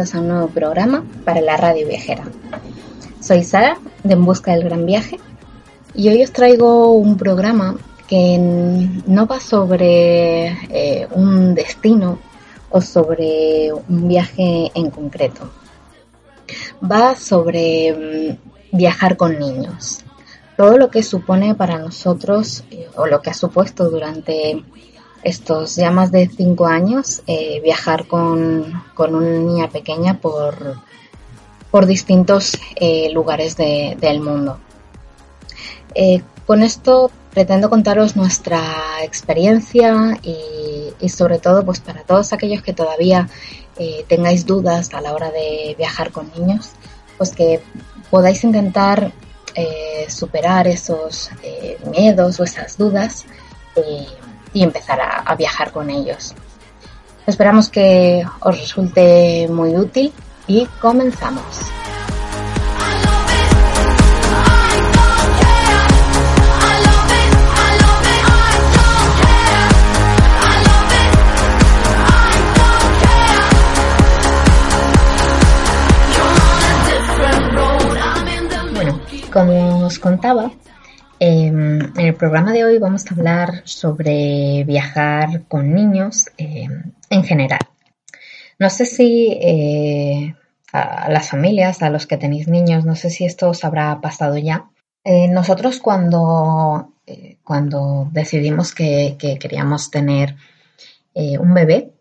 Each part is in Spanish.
a un nuevo programa para la radio viajera. Soy Sara de En Busca del Gran Viaje y hoy os traigo un programa que no va sobre eh, un destino o sobre un viaje en concreto. Va sobre mm, viajar con niños. Todo lo que supone para nosotros eh, o lo que ha supuesto durante estos ya más de cinco años eh, viajar con, con una niña pequeña por, por distintos eh, lugares de- del mundo. Eh, con esto pretendo contaros nuestra experiencia y, sobre todo pues para todos aquellos que todavía tengáis dudas a la hora de viajar con niños, pues que podáis intentar superar esos miedos o esas dudas y empezar a, viajar con ellos. Esperamos que os resulte muy útil y comenzamos. Bueno, como os contaba, eh, en el programa de hoy vamos a hablar sobre viajar con niños eh, en general. No sé si eh, a las familias, a los que tenéis niños, no sé si esto os habrá pasado ya. Eh, nosotros cuando, eh, cuando decidimos que, que queríamos tener un bebé,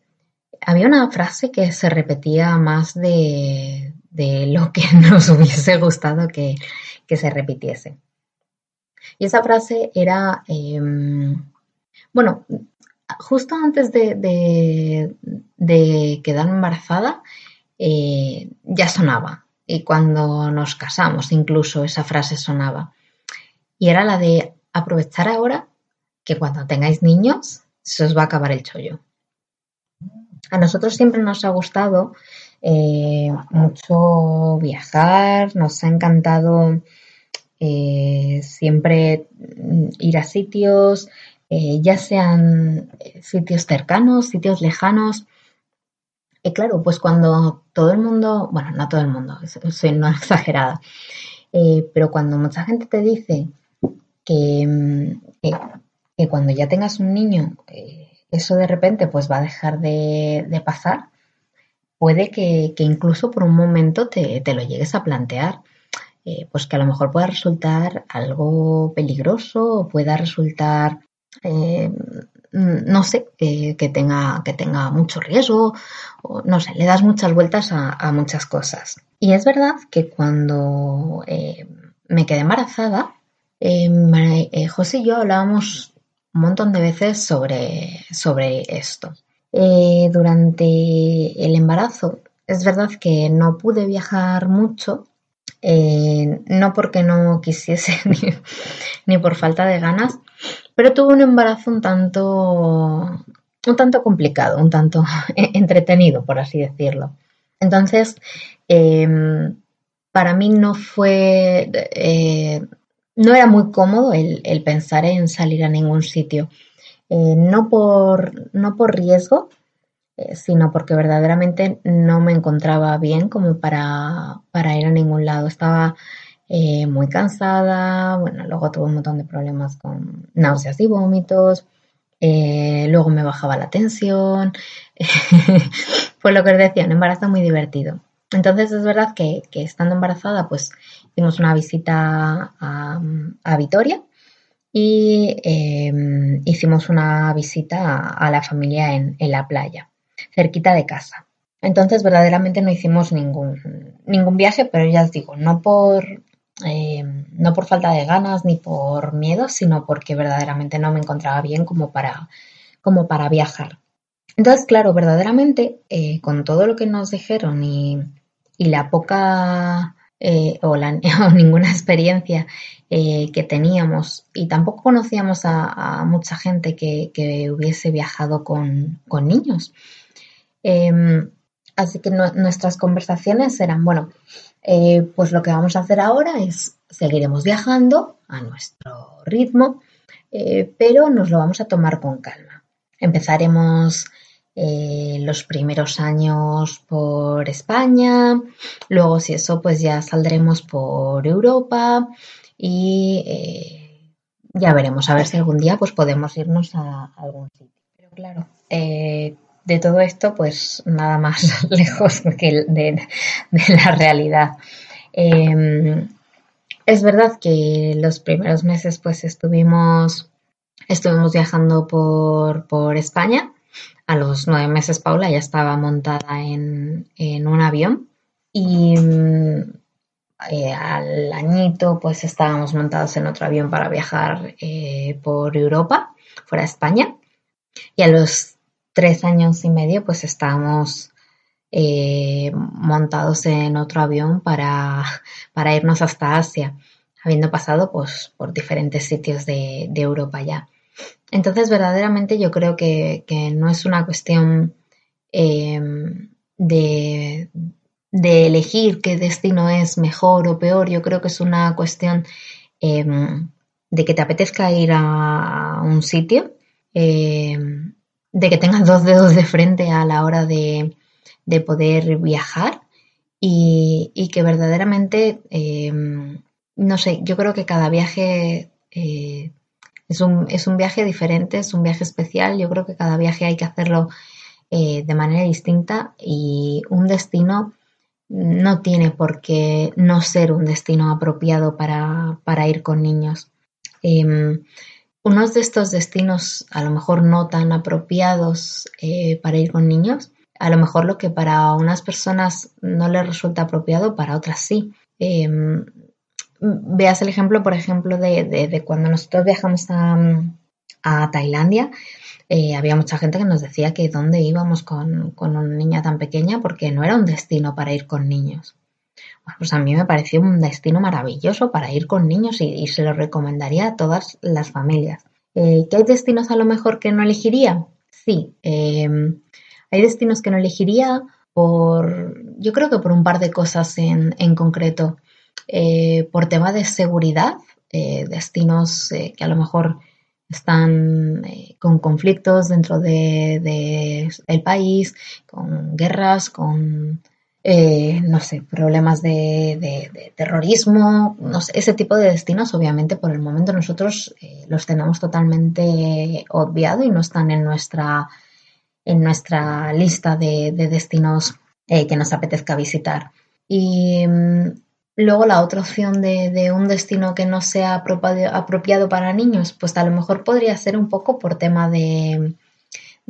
había una frase que se repetía más de, de lo que nos hubiese gustado que, que se repitiese. Y esa frase era, eh, bueno, justo antes de, de, de quedar embarazada, eh, ya sonaba. Y cuando nos casamos, incluso esa frase sonaba. Y era la de aprovechar ahora que cuando tengáis niños, se os va a acabar el chollo. A nosotros siempre nos ha gustado eh, mucho viajar, nos ha encantado eh, siempre mm, ir a sitios, eh, ya sean eh, sitios cercanos, sitios lejanos. Y claro, pues cuando todo el mundo, bueno, no todo el mundo, soy no exagerada, eh, pero cuando mucha gente te dice que, mm, que, que cuando ya tengas un niño, eh, eso de repente pues va a dejar de, de pasar, puede que, que, incluso por un momento te, te lo llegues a plantear. Eh, pues que a lo mejor pueda resultar algo peligroso o pueda resultar, eh, no sé, que, tenga, que tenga mucho riesgo, o no sé, le das muchas vueltas a, muchas cosas. Y es verdad que cuando eh, me quedé embarazada, José y yo hablábamos un montón de veces sobre, sobre esto. Durante el embarazo, es verdad que no pude viajar mucho, eh, no porque no quisiese ni, por falta de ganas, pero tuve un embarazo un tanto, un tanto complicado, un tanto entretenido, por así decirlo. Entonces, eh, para mí no fue, eh, no era muy cómodo el, el, pensar en salir a ningún sitio, eh, no, por, no por riesgo, sino porque verdaderamente no me encontraba bien como para, para ir a ningún lado. Estaba eh, muy cansada, bueno, luego tuve un montón de problemas con náuseas y vómitos, eh, luego me bajaba la tensión, pues lo que os decía, un embarazo muy divertido. Entonces es verdad que, que estando embarazada, pues hicimos una visita a, a Vitoria y eh, hicimos una visita a, a la familia en, en la playa cerquita de casa. Entonces, verdaderamente no hicimos ningún, ningún viaje, pero ya os digo, no por, eh, no por falta de ganas ni por miedo, sino porque verdaderamente no me encontraba bien como para, como para viajar. Entonces, claro, verdaderamente, eh, con todo lo que nos dijeron y, y la poca eh, o, la, ninguna experiencia que teníamos y tampoco conocíamos a, a mucha gente que, que, hubiese viajado con, con niños. Eh, así que no, nuestras conversaciones eran, bueno, eh, pues lo que vamos a hacer ahora es seguiremos viajando a nuestro ritmo, eh, pero nos lo vamos a tomar con calma. Empezaremos eh, los primeros años por España, luego si eso pues ya saldremos por Europa y eh, ya veremos a ver si algún día pues podemos irnos a, algún sitio. Pero claro, eh, de todo esto pues nada más lejos que de, la realidad. Eh, es verdad que los primeros meses pues estuvimos, estuvimos viajando por, por España a los nueve meses Paula ya estaba montada en, en un avión y eh, al añito pues estábamos montados en otro avión para viajar eh, por Europa, fuera de España. Y a los tres años y medio pues estábamos eh, montados en otro avión para, para, irnos hasta Asia, habiendo pasado pues por diferentes sitios de, Europa ya. Entonces, verdaderamente yo creo que, que no es una cuestión eh, de, de, elegir qué destino es mejor o peor, yo creo que es una cuestión eh, de que te apetezca ir a un sitio, eh, de que tengas dos dedos de frente a la hora de, de poder viajar y, y que verdaderamente, eh, no sé, yo creo que cada viaje eh, es un, es un viaje diferente, es un viaje especial. Yo creo que cada viaje hay que hacerlo eh, de manera distinta y un destino no tiene por qué no ser un destino apropiado para, para ir con niños. Eh, unos de estos destinos a lo mejor no tan apropiados eh, para ir con niños, a lo mejor lo que para unas personas no les resulta apropiado, para otras sí. Eh, veas el ejemplo, por ejemplo, de cuando nosotros viajamos a, a Tailandia, eh, había mucha gente que nos decía que dónde íbamos con, con, una niña tan pequeña porque no era un destino para ir con niños. Bueno, pues a mí me pareció un destino maravilloso para ir con niños y, se lo recomendaría a todas las familias. Eh, ¿Que hay destinos a lo mejor que no elegiría? Sí, eh, hay destinos que no elegiría por, yo creo que por un par de cosas en, en concreto eh, por tema de seguridad, eh, destinos eh, que a lo mejor están con conflictos dentro de, de, el país, con guerras, con, eh, no sé, problemas de, de, de, terrorismo, no sé, ese tipo de destinos, obviamente, por el momento nosotros eh, los tenemos totalmente obviado y no están en nuestra, en nuestra lista de, destinos eh, que nos apetezca visitar. Y mm, Luego la otra opción de, de, un destino que no sea apropiado, para niños, pues a lo mejor podría ser un poco por tema de,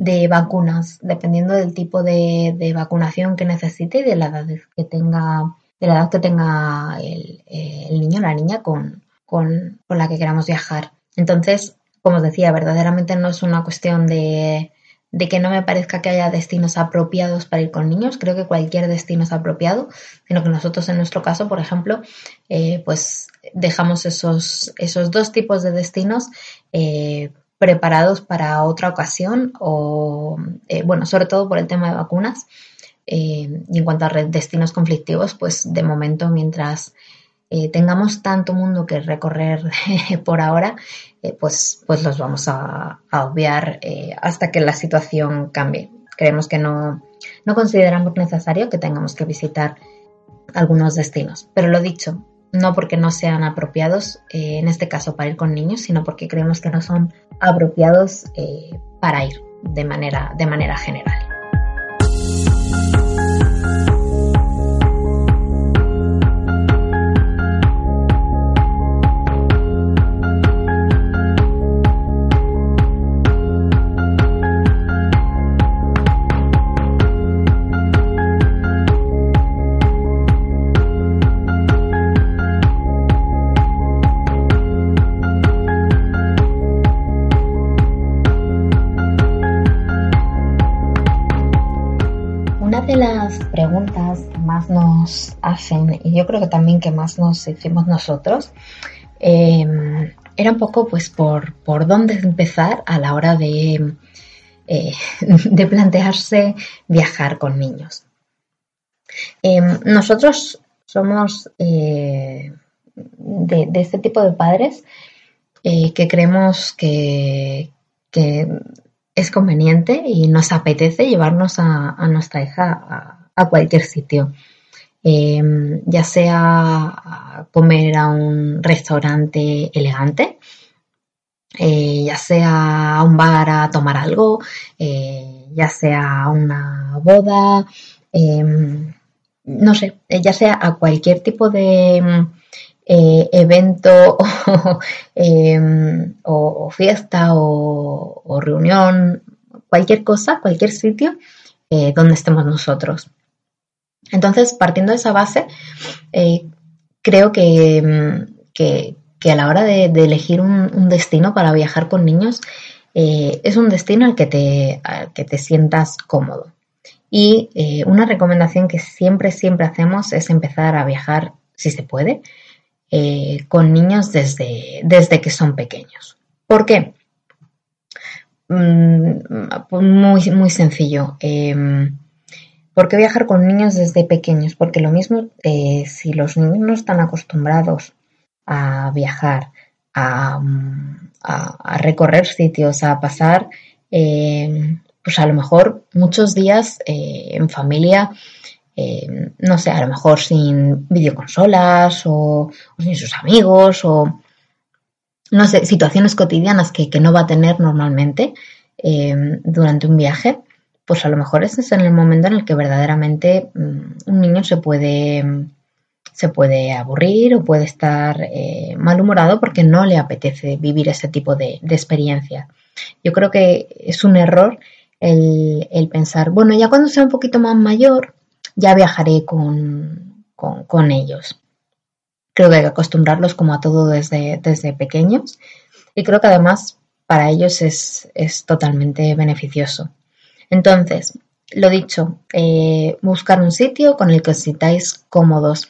de vacunas, dependiendo del tipo de, de, vacunación que necesite y de la edad que tenga, de la edad que tenga el, el niño o la niña con, con, con la que queramos viajar. Entonces, como os decía, verdaderamente no es una cuestión de, de que no me parezca que haya destinos apropiados para ir con niños, creo que cualquier destino es apropiado, sino que nosotros en nuestro caso, por ejemplo, eh, pues dejamos esos, esos dos tipos de destinos eh, preparados para otra ocasión o, eh, bueno, sobre todo por el tema de vacunas. Eh, y en cuanto a destinos conflictivos, pues de momento, mientras eh, tengamos tanto mundo que recorrer por ahora, pues, pues los vamos a, a obviar hasta que la situación cambie. Creemos que no, no consideramos necesario que tengamos que visitar algunos destinos. Pero lo dicho, no porque no sean apropiados, eh, en este caso para ir con niños, sino porque creemos que no son apropiados eh, para ir de manera, de manera general. Y yo creo que también que más nos hicimos nosotros, eh, era un poco pues por, por dónde empezar a la hora de, eh, de plantearse viajar con niños. Eh, nosotros somos eh, de, de este tipo de padres eh, que creemos que, que es conveniente y nos apetece llevarnos a, a nuestra hija a cualquier sitio. Eh, ya sea comer a un restaurante elegante, eh, ya sea a un bar a tomar algo, eh, ya sea a una boda, eh, no sé, eh, ya sea a cualquier tipo de eh, evento o, em, fiesta o, o reunión, cualquier cosa, cualquier sitio donde estemos nosotros. Entonces, partiendo de esa base, eh, creo que, mm, que- que a la hora de, elegir un, destino para viajar con niños, eh, es un destino al que te, que te sientas cómodo. Y eh, una recomendación que siempre, siempre hacemos es empezar a viajar, si se puede, con niños desde, desde que son pequeños. ¿Por qué? Mm, muy, muy sencillo. Em, ¿Por qué viajar con niños desde pequeños? Porque lo mismo, eh, si los niños no están acostumbrados a viajar, a, recorrer sitios, a pasar, eh, pues a lo mejor muchos días eh, en familia, no sé, a lo mejor sin videoconsolas o, o sin sus amigos o no sé, situaciones cotidianas que, que no va a tener normalmente durante un viaje, pues a lo mejor ese es en el momento en el que verdaderamente mm, un niño se puede, se puede aburrir o puede estar eh, malhumorado porque no le apetece vivir ese tipo de, experiencia. Yo creo que es un error el, el pensar, bueno, ya cuando sea un poquito más mayor, ya viajaré con, con, con ellos. Creo que hay que acostumbrarlos como a todo desde, desde pequeños y creo que además para ellos es, es totalmente beneficioso. Entonces, lo dicho, eh, buscar un sitio con el que os sintáis cómodos.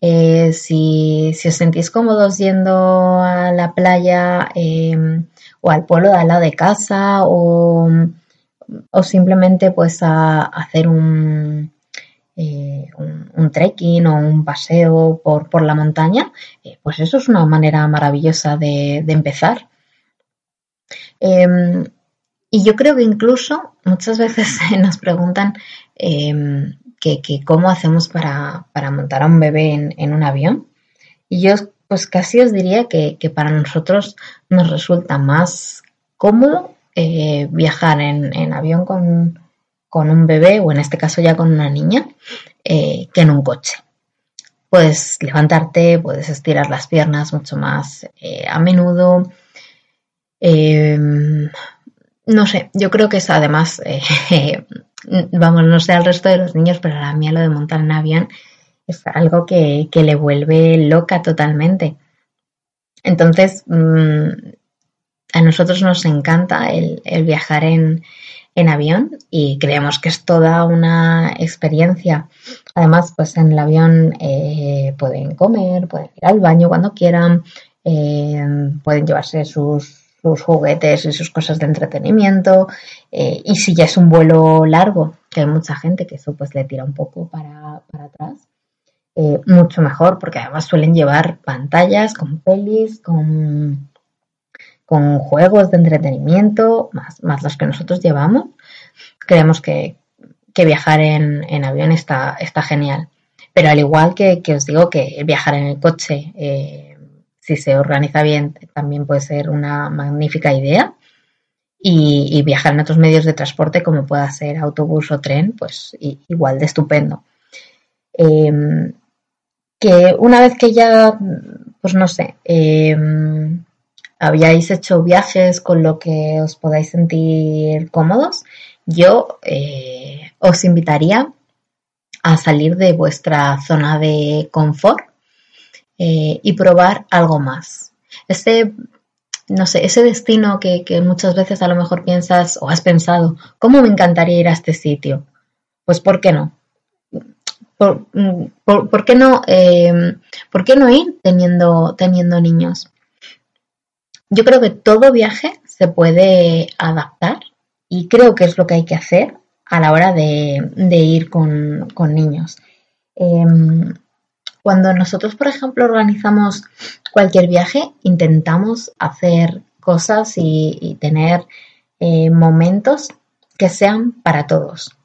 Eh, si, si os sentís cómodos yendo a la playa eh, o al pueblo de al lado de casa o, o simplemente pues a, hacer un, eh, un, un trekking o un paseo por, por la montaña, pues eso es una manera maravillosa de, de empezar. Em, y yo creo que incluso muchas veces nos preguntan em, que, cómo hacemos para, para montar a un bebé en, un avión. Y yo pues casi os diría que, que para nosotros nos resulta más cómodo eh, viajar en, avión con, con un bebé o en este caso ya con una niña eh, que en un coche. Puedes levantarte, puedes estirar las piernas mucho más eh, a menudo. No sé, yo creo que es además, eh, vamos, no sé al resto de los niños, pero a la mía lo de montar en avión es algo que, que le vuelve loca totalmente. Entonces, mmm, a nosotros nos encanta el, el viajar en, en, avión y creemos que es toda una experiencia. Además, pues en el avión eh, pueden comer, pueden ir al baño cuando quieran, eh, pueden llevarse sus, sus, juguetes y sus cosas de entretenimiento. Eh, y si ya es un vuelo largo, que hay mucha gente que eso pues le tira un poco para, para atrás, eh, mucho mejor, porque además suelen llevar pantallas con pelis, con, con juegos de entretenimiento, más, más, los que nosotros llevamos. Creemos que, que viajar en, en, avión está, está genial. Pero al igual que, que, os digo que viajar en el coche, eh, si se organiza bien, también puede ser una magnífica idea. Y, viajar en otros medios de transporte, como pueda ser autobús o tren, pues igual de estupendo. Eh, que una vez que ya, pues no sé, eh, habíais hecho viajes con lo que os podáis sentir cómodos, yo eh, os invitaría a salir de vuestra zona de confort eh, y probar algo más. Ese, no sé, ese destino que, que, muchas veces a lo mejor piensas o has pensado, ¿cómo me encantaría ir a este sitio? Pues ¿por qué no? ¿por, mm, por- por qué no, eh, ¿por qué no ir teniendo, teniendo niños? Yo creo que todo viaje se puede adaptar y creo que es lo que hay que hacer a la hora de, de ir con, con niños. Em, cuando nosotros, por ejemplo, organizamos cualquier viaje, intentamos hacer cosas y, tener eh, momentos que sean para todos.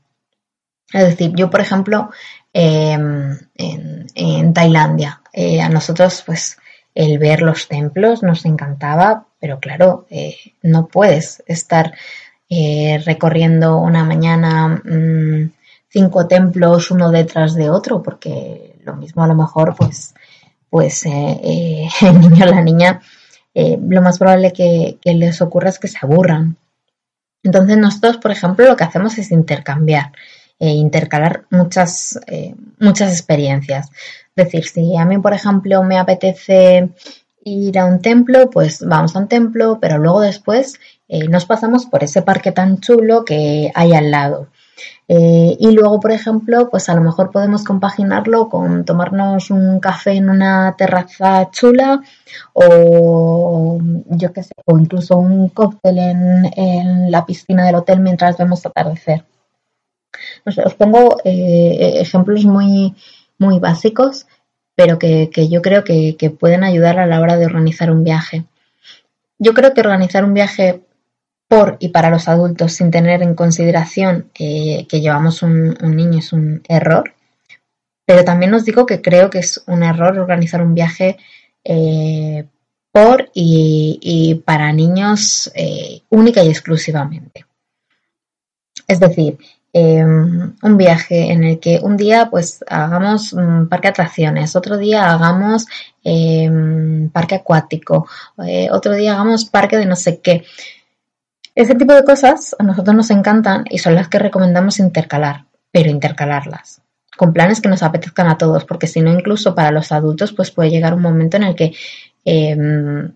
Es decir, yo, por ejemplo, em, en, Tailandia, eh, a nosotros, pues, el ver los templos nos encantaba, pero claro, eh, no puedes estar recorriendo una mañana mm, cinco templos uno detrás de otro, porque lo mismo a lo mejor, pues, pues eh, eh, el niño o la niña, eh, lo más probable que, les ocurra es que se aburran. Entonces nosotros, por ejemplo, lo que hacemos es intercambiar, eh, intercalar muchas, muchas experiencias. Es decir, si a mí, por ejemplo, me apetece ir a un templo, pues vamos a un templo, pero luego después nos pasamos por ese parque tan chulo que hay al lado. Eh, y luego, por ejemplo, pues a lo mejor podemos compaginarlo con tomarnos un café en una terraza chula o yo qué sé, o incluso un cóctel en, en la piscina del hotel mientras vemos atardecer. Os pongo eh, ejemplos muy, muy básicos, pero que, que yo creo que, que pueden ayudar a la hora de organizar un viaje. Yo creo que organizar un viaje por y para los adultos sin tener en consideración eh, que llevamos un, niño es un error, pero también os digo que creo que es un error organizar un viaje eh, por y, para niños eh, única y exclusivamente. Es decir, eh, un viaje en el que un día pues hagamos mm, parque de atracciones, otro día hagamos eh, parque acuático, otro día hagamos parque de no sé qué. Ese tipo de cosas a nosotros nos encantan y son las que recomendamos intercalar, pero intercalarlas con planes que nos apetezcan a todos, porque si no, incluso para los adultos, pues puede llegar un momento en el que eh,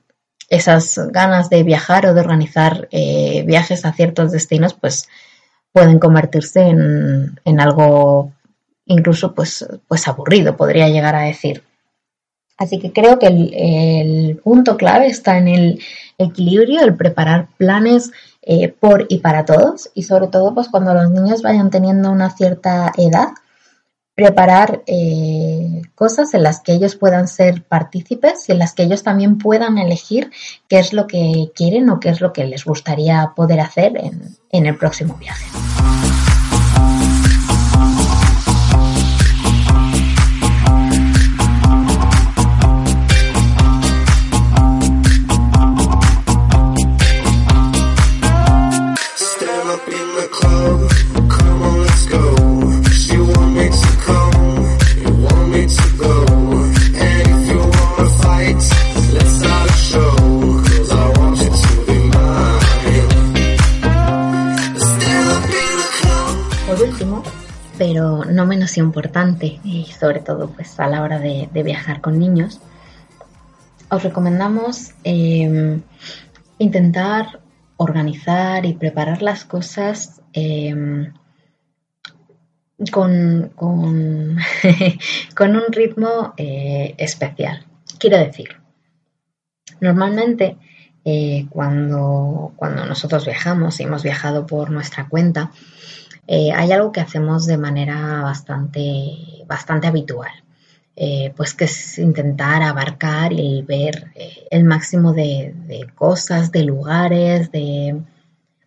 esas ganas de viajar o de organizar eh, viajes a ciertos destinos, pues pueden convertirse en, en algo incluso pues, pues aburrido, podría llegar a decir. Así que creo que el, el punto clave está en el equilibrio, el preparar planes eh, por y para todos y sobre todo pues cuando los niños vayan teniendo una cierta edad, preparar eh, cosas en las que ellos puedan ser partícipes y en las que ellos también puedan elegir qué es lo que quieren o qué es lo que les gustaría poder hacer en, en el próximo viaje. Importante, y sobre todo pues a la hora de, viajar con niños, os recomendamos eh, intentar organizar y preparar las cosas eh, con, con, con un ritmo eh, especial. Quiero decir, normalmente eh, cuando, cuando nosotros viajamos y hemos viajado por nuestra cuenta, eh, hay algo que hacemos de manera bastante, bastante habitual. Eh, pues que es intentar abarcar y ver eh, el máximo de, cosas, de lugares, de,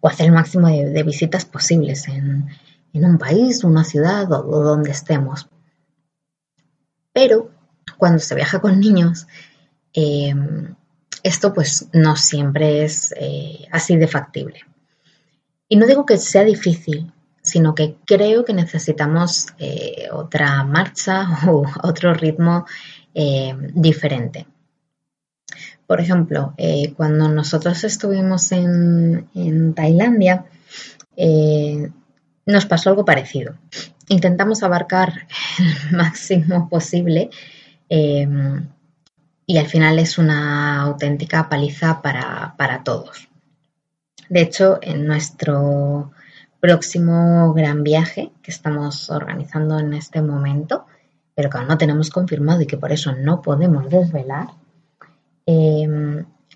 o hacer el máximo de, visitas posibles en, un país, una ciudad o, donde estemos. Pero cuando se viaja con niños, eh, esto pues no siempre es así de factible. Y no digo que sea difícil, sino que creo que necesitamos eh, otra marcha o otro ritmo eh, diferente. Por ejemplo, eh, cuando nosotros estuvimos en, en Tailandia, nos pasó algo parecido. Intentamos abarcar el máximo posible y al final es una auténtica paliza para, para todos. De hecho, en nuestro próximo gran viaje que estamos organizando en este momento, pero que aún no tenemos confirmado y que por eso no podemos desvelar, eh,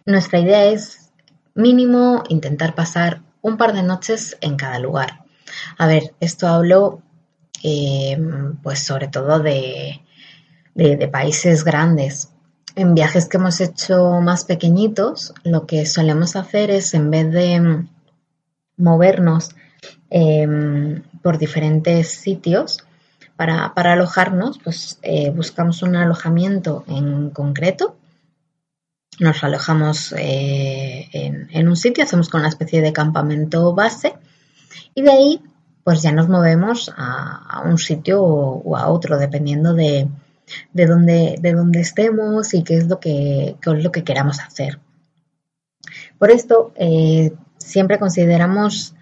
nuestra idea es mínimo intentar pasar un par de noches en cada lugar. A ver, esto hablo eh, pues sobre todo de, de- países grandes. En viajes que hemos hecho más pequeñitos, lo que solemos hacer es en vez de mm, movernos em, por diferentes sitios para, para alojarnos, pues eh, buscamos un alojamiento en concreto. Nos alojamos eh, en, un sitio, hacemos con una especie de campamento base y de ahí pues ya nos movemos a, un sitio o, o a otro, dependiendo de, de, dónde, de dónde estemos y qué es lo que, qué es lo que queramos hacer. Por esto, eh, siempre consideramos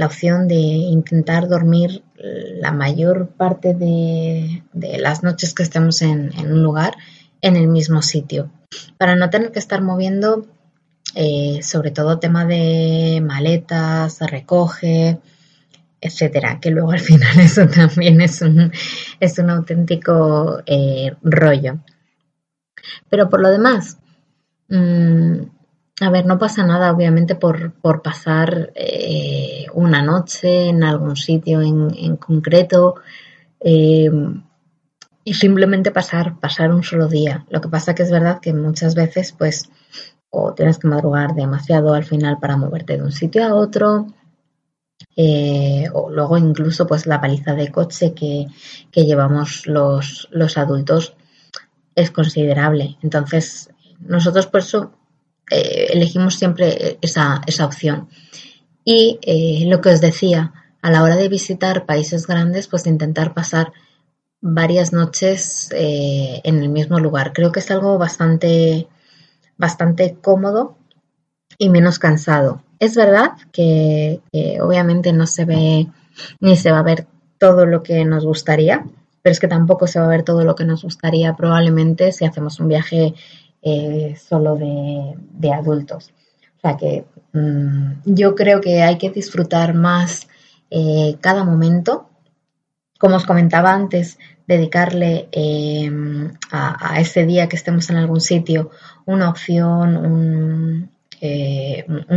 la opción de intentar dormir la mayor parte de, las noches que estemos en, en un lugar en el mismo sitio, para no tener que estar moviendo, eh, sobre todo tema de maletas, recoge, etcétera, que luego al final eso también es un, es un auténtico eh, rollo. Pero por lo demás, mm, a ver, no pasa nada obviamente por, por pasar eh, una noche en algún sitio en, en concreto eh, y simplemente pasar, pasar un solo día. Lo que pasa que es verdad que muchas veces pues o tienes que madrugar demasiado al final para moverte de un sitio a otro, eh, o luego incluso pues la paliza de coche que, que llevamos los, los adultos es considerable. Entonces, nosotros por eso eh, elegimos siempre esa, esa opción. Y eh, lo que os decía, a la hora de visitar países grandes, pues intentar pasar varias noches eh, en el mismo lugar. Creo que es algo bastante, bastante cómodo y menos cansado. Es verdad que obviamente no se ve ni se va a ver todo lo que nos gustaría, pero es que tampoco se va a ver todo lo que nos gustaría probablemente si hacemos un viaje eh, solo de, adultos. O sea que mm, yo creo que hay que disfrutar más eh, cada momento. Como os comentaba antes, dedicarle eh, a, ese día que estemos en algún sitio una opción, un,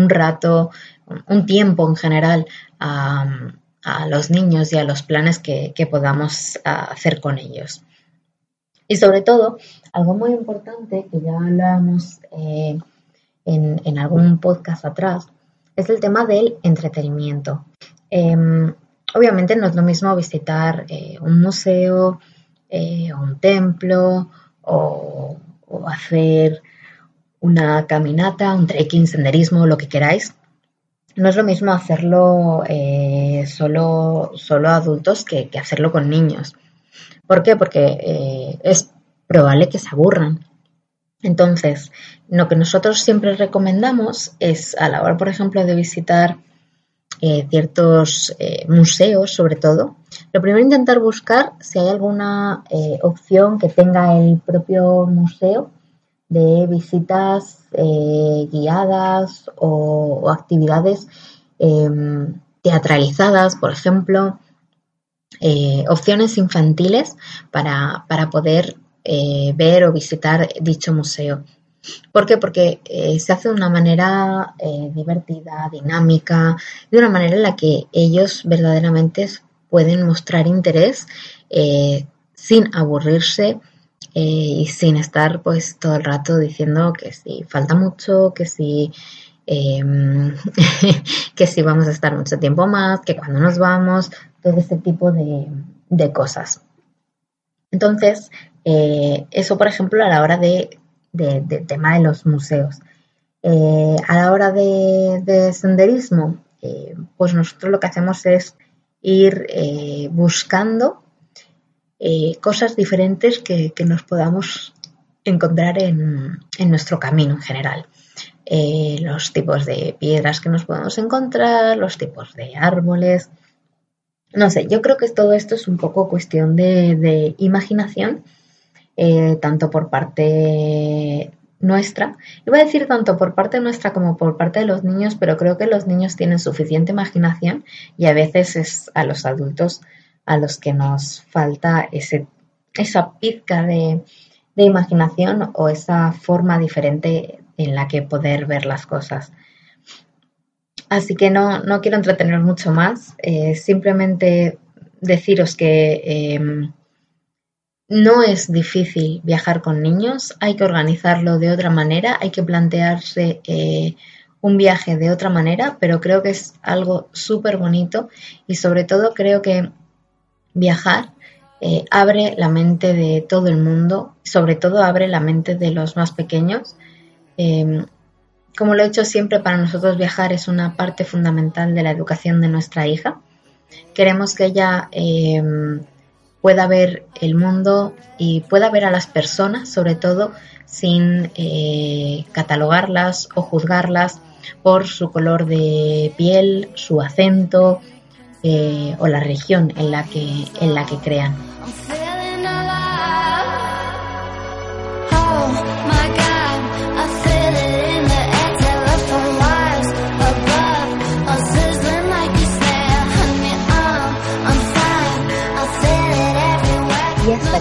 rato, un tiempo en general a, los niños y a los planes que, podamos hacer con ellos. Y sobre todo, algo muy importante que ya hablábamos eh, en, en algún podcast atrás, es el tema del entretenimiento. Eh, obviamente no es lo mismo visitar eh, un museo, eh, un templo o, hacer una caminata, un trekking, senderismo, lo que queráis. No es lo mismo hacerlo solo, solo adultos que, que hacerlo con niños. ¿Por qué? Porque eh, es probable que se aburran. Entonces, lo que nosotros siempre recomendamos es a la hora, por ejemplo, de visitar eh, ciertos eh, museos, sobre todo, lo primero intentar buscar si hay alguna opción que tenga el propio museo de visitas guiadas o, o actividades em, teatralizadas, por ejemplo, eh, opciones infantiles para, para poder eh, ver o visitar dicho museo. ¿Por qué? Porque eh, se hace de una manera divertida, dinámica, de una manera en la que ellos verdaderamente pueden mostrar interés sin aburrirse y sin estar pues todo el rato diciendo que si falta mucho, que si em, que si vamos a estar mucho tiempo más, que cuando nos vamos, todo ese tipo de, de cosas. Entonces, eh, eso por ejemplo a la hora de, de- tema de los museos. Eh, a la hora de, de senderismo, eh, pues nosotros lo que hacemos es ir buscando cosas diferentes que, que nos podamos encontrar en, en nuestro camino en general. Los tipos de piedras que nos podemos encontrar, los tipos de árboles. No sé, yo creo que todo esto es un poco cuestión de, de imaginación, eh, tanto por parte nuestra. Iba a decir tanto por parte nuestra como por parte de los niños, pero creo que los niños tienen suficiente imaginación y a veces es a los adultos a los que nos falta ese, esa pizca de, de imaginación o esa forma diferente en la que poder ver las cosas. Así que no, no quiero entreteneros mucho más, eh, simplemente deciros que eh, no es difícil viajar con niños, hay que organizarlo de otra manera, hay que plantearse eh, un viaje de otra manera, pero creo que es algo súper bonito y sobre todo creo que viajar eh, abre la mente de todo el mundo, sobre todo abre la mente de los más pequeños. Eh, como lo he hecho siempre, para nosotros viajar es una parte fundamental de la educación de nuestra hija. Queremos que ella eh, pueda ver el mundo y pueda ver a las personas, sobre todo, sin eh, catalogarlas o juzgarlas por su color de piel, su acento eh, o la región en la que, en la que crean.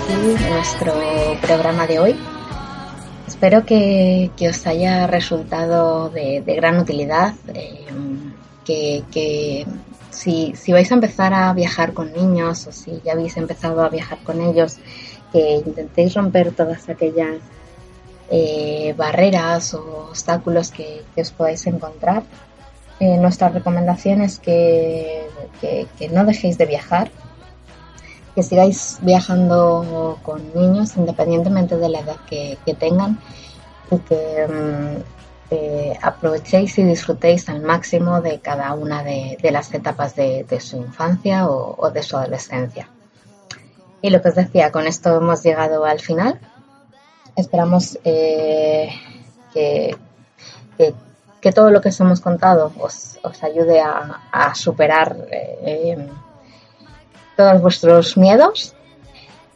Nuestro programa de hoy. Espero que, os haya resultado de, gran utilidad, eh, que, si, vais a empezar a viajar con niños o si ya habéis empezado a viajar con ellos, que intentéis romper todas aquellas eh, barreras o obstáculos que, os podáis encontrar. Eh, nuestra recomendación es que no dejéis de viajar, que sigáis viajando con niños independientemente de la edad que, que tengan y que mm, eh, aprovechéis y disfrutéis al máximo de cada una de, de las etapas de, de su infancia o, o de su adolescencia. Y lo que os decía, con esto hemos llegado al final. Esperamos eh, que, que, todo lo que os hemos contado os, os ayude a, a superar eh, todos vuestros miedos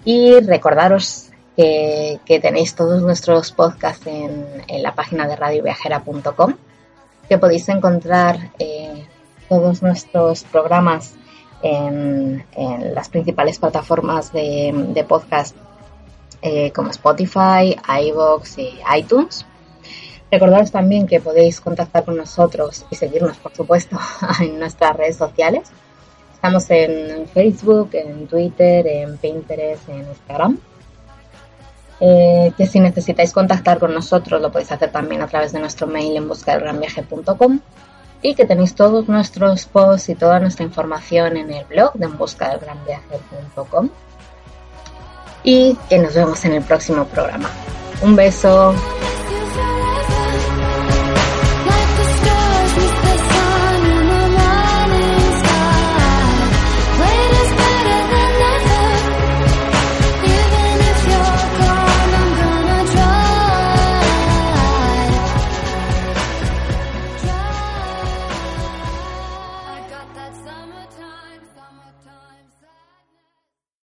y recordaros que, tenéis todos nuestros podcasts en, la página de radioviajera.com, que podéis encontrar eh, todos nuestros programas en, las principales plataformas de, de podcast eh, como Spotify, iVoox y iTunes. Recordaros también que podéis contactar con nosotros y seguirnos, por supuesto, en nuestras redes sociales. Estamos en Facebook, en Twitter, en Pinterest, en Instagram. Eh, que si necesitáis contactar con nosotros lo podéis hacer también a través de nuestro mail en buscadelgranviaje.com y que tenéis todos nuestros posts y toda nuestra información en el blog de enbuscadelgranviaje.com y que nos vemos en el próximo programa. Un beso.